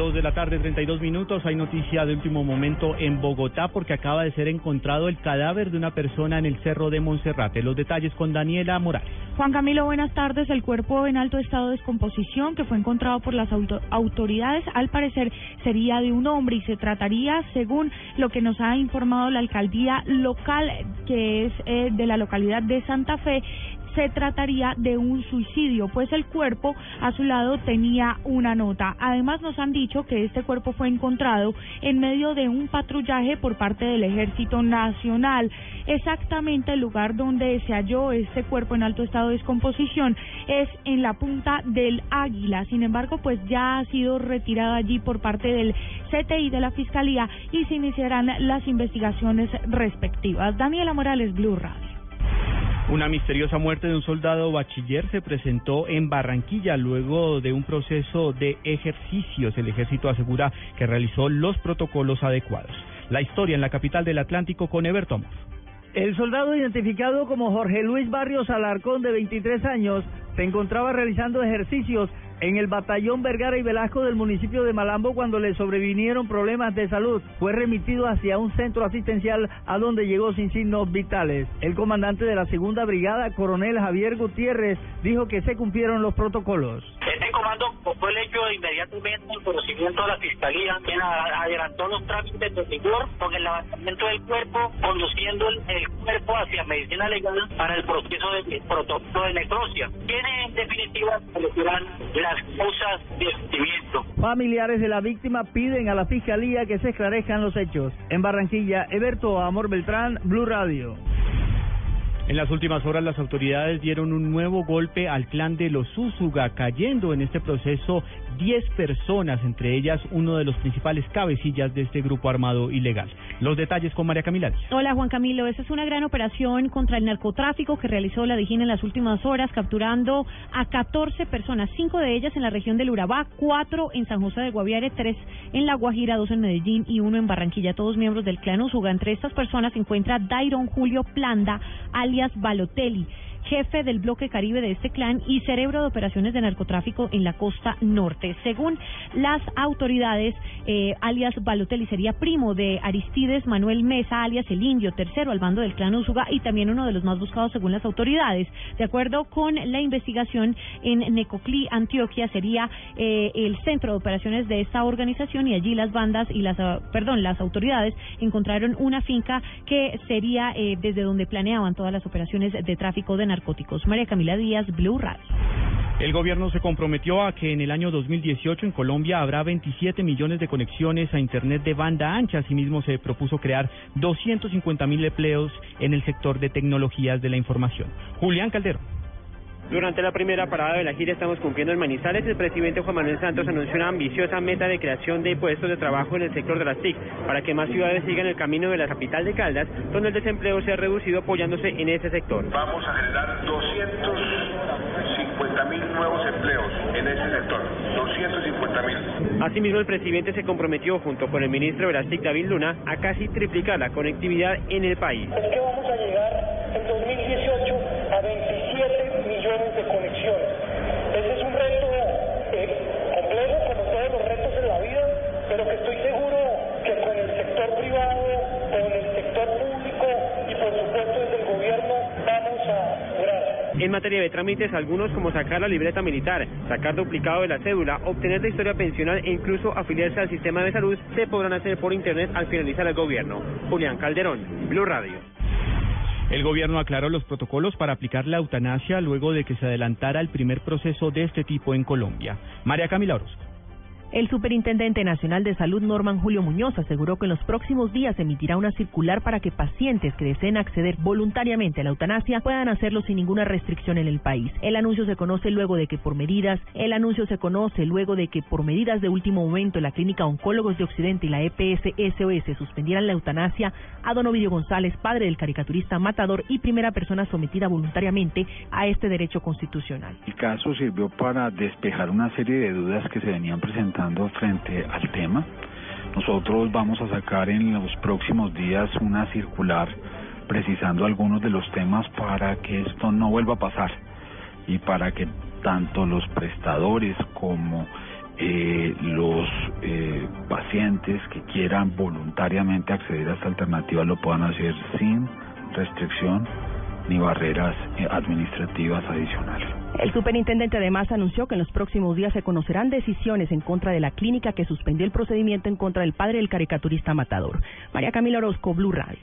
Dos de la tarde, 32 minutos. Hay noticia de último momento en Bogotá porque acaba de ser encontrado el cadáver de una persona en el cerro de Monserrate. Los detalles con Daniela Morales. Juan Camilo, buenas tardes. El cuerpo en alto estado de descomposición que fue encontrado por las auto autoridades, al parecer sería de un hombre y se trataría, según lo que nos ha informado la alcaldía local, que es eh, de la localidad de Santa Fe, se trataría de un suicidio, pues el cuerpo a su lado tenía una nota. Además nos han dicho que este cuerpo fue encontrado en medio de un patrullaje por parte del Ejército Nacional. Exactamente el lugar donde se halló este cuerpo en alto estado de descomposición es en la punta del Águila. Sin embargo, pues ya ha sido retirado allí por parte del CTI de la Fiscalía y se iniciarán las investigaciones respectivas. Daniela Morales, Blue Radio. Una misteriosa muerte de un soldado bachiller se presentó en Barranquilla luego de un proceso de ejercicios. El ejército asegura que realizó los protocolos adecuados. La historia en la capital del Atlántico con Everton. El soldado identificado como Jorge Luis Barrios Alarcón, de 23 años, se encontraba realizando ejercicios en el batallón Vergara y Velasco del municipio de Malambo cuando le sobrevinieron problemas de salud. Fue remitido hacia un centro asistencial a donde llegó sin signos vitales. El comandante de la segunda brigada, coronel Javier Gutiérrez, dijo que se cumplieron los protocolos. Comando fue el hecho inmediatamente el conocimiento de la fiscalía, quien adelantó los trámites de rigor con el levantamiento del cuerpo, conduciendo el, cuerpo hacia medicina legal para el proceso de protocolo de necrosia. Quienes en definitiva elegirán la Familiares de la víctima piden a la fiscalía que se esclarezcan los hechos. En Barranquilla, Eberto Amor Beltrán, Blue Radio. En las últimas horas las autoridades dieron un nuevo golpe al clan de los Úsuga, cayendo en este proceso 10 personas, entre ellas uno de los principales cabecillas de este grupo armado ilegal. Los detalles con María Camila. Hola Juan Camilo, esa es una gran operación contra el narcotráfico que realizó la Dijín en las últimas horas, capturando a 14 personas, cinco de ellas en la región del Urabá, cuatro en San José de Guaviare, tres en La Guajira, dos en Medellín y uno en Barranquilla, todos miembros del clan Usuga. Entre estas personas se encuentra Dairon Julio Planda, alias Balotelli jefe del bloque caribe de este clan y cerebro de operaciones de narcotráfico en la costa norte. Según las autoridades, eh, alias Balotelli sería primo de Aristides Manuel Mesa, alias el Indio, tercero al bando del clan Usuga y también uno de los más buscados según las autoridades. De acuerdo con la investigación en Necoclí, Antioquia, sería eh, el centro de operaciones de esta organización y allí las bandas y las, ah, perdón, las autoridades encontraron una finca que sería eh, desde donde planeaban todas las operaciones de tráfico de narcóticos. María Camila Díaz, Blue Radio. El gobierno se comprometió a que en el año 2018 en Colombia habrá 27 millones de conexiones a Internet de banda ancha. Asimismo, se propuso crear 250 mil empleos en el sector de tecnologías de la información. Julián Calderón. Durante la primera parada de la gira estamos cumpliendo en Manizales. El presidente Juan Manuel Santos anunció una ambiciosa meta de creación de puestos de trabajo en el sector de las TIC para que más ciudades sigan el camino de la capital de Caldas, donde el desempleo se ha reducido apoyándose en ese sector. Vamos a generar 250 mil nuevos empleos en ese sector. 250 mil. Asimismo, el presidente se comprometió junto con el ministro de las TIC, David Luna, a casi triplicar la conectividad en el país. Es que vamos a llegar en 2018 a 27 millones de conexiones. Ese es un reto eh, complejo, como todos los retos en la vida, pero que estoy seguro que con el sector privado, con el sector público y por supuesto desde el gobierno vamos a lograr. En materia de trámites, algunos como sacar la libreta militar, sacar duplicado de la cédula, obtener la historia pensional e incluso afiliarse al sistema de salud se podrán hacer por internet al finalizar el gobierno. Julián Calderón, Blue Radio. El gobierno aclaró los protocolos para aplicar la eutanasia luego de que se adelantara el primer proceso de este tipo en Colombia. María Camila Orozco. El Superintendente Nacional de Salud, Norman Julio Muñoz, aseguró que en los próximos días emitirá una circular para que pacientes que deseen acceder voluntariamente a la eutanasia puedan hacerlo sin ninguna restricción en el país. El anuncio se conoce luego de que por medidas, el anuncio se conoce luego de que por medidas de último momento la Clínica Oncólogos de Occidente y la EPS SOS suspendieran la eutanasia a don Ovidio González, padre del caricaturista matador y primera persona sometida voluntariamente a este derecho constitucional. El caso sirvió para despejar una serie de dudas que se venían presentando frente al tema. Nosotros vamos a sacar en los próximos días una circular precisando algunos de los temas para que esto no vuelva a pasar y para que tanto los prestadores como eh, los eh, pacientes que quieran voluntariamente acceder a esta alternativa lo puedan hacer sin restricción ni barreras eh, administrativas adicionales. El superintendente además anunció que en los próximos días se conocerán decisiones en contra de la clínica que suspendió el procedimiento en contra del padre del caricaturista matador. María Camila Orozco, Blue Radio.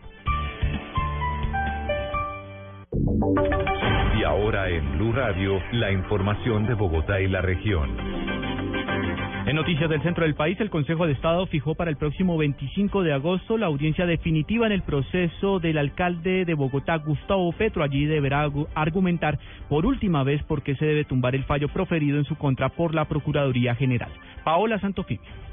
Y ahora en Blue Radio, la información de Bogotá y la región. En noticias del centro del país, el Consejo de Estado fijó para el próximo 25 de agosto la audiencia definitiva en el proceso del alcalde de Bogotá, Gustavo Petro. Allí deberá argumentar por última vez por qué se debe tumbar el fallo proferido en su contra por la Procuraduría General. Paola Santofimio.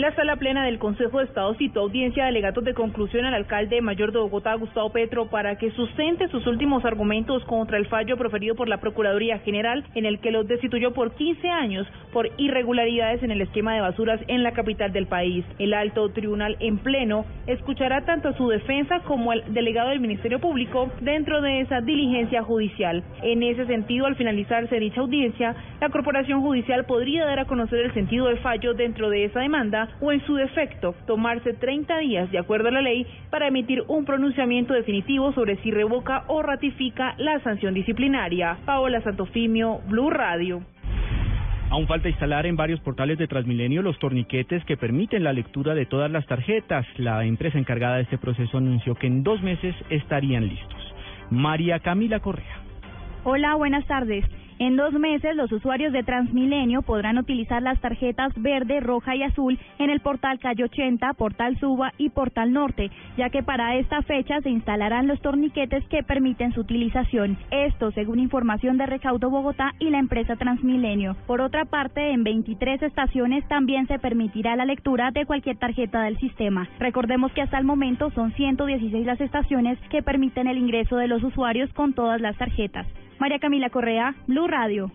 La sala plena del Consejo de Estado citó audiencia de alegatos de conclusión al alcalde mayor de Bogotá, Gustavo Petro, para que sustente sus últimos argumentos contra el fallo proferido por la Procuraduría General, en el que los destituyó por 15 años por irregularidades en el esquema de basuras en la capital del país. El alto tribunal en pleno escuchará tanto su defensa como al delegado del Ministerio Público dentro de esa diligencia judicial. En ese sentido, al finalizarse dicha audiencia, la Corporación Judicial podría dar a conocer el sentido del fallo dentro de esa demanda o en su defecto tomarse 30 días de acuerdo a la ley para emitir un pronunciamiento definitivo sobre si revoca o ratifica la sanción disciplinaria. Paola Santofimio, Blue Radio. Aún falta instalar en varios portales de Transmilenio los torniquetes que permiten la lectura de todas las tarjetas. La empresa encargada de este proceso anunció que en dos meses estarían listos. María Camila Correa. Hola, buenas tardes. En dos meses, los usuarios de Transmilenio podrán utilizar las tarjetas verde, roja y azul en el portal Calle 80, Portal Suba y Portal Norte, ya que para esta fecha se instalarán los torniquetes que permiten su utilización. Esto, según información de Recaudo Bogotá y la empresa Transmilenio. Por otra parte, en 23 estaciones también se permitirá la lectura de cualquier tarjeta del sistema. Recordemos que hasta el momento son 116 las estaciones que permiten el ingreso de los usuarios con todas las tarjetas. María Camila Correa, Blue Radio.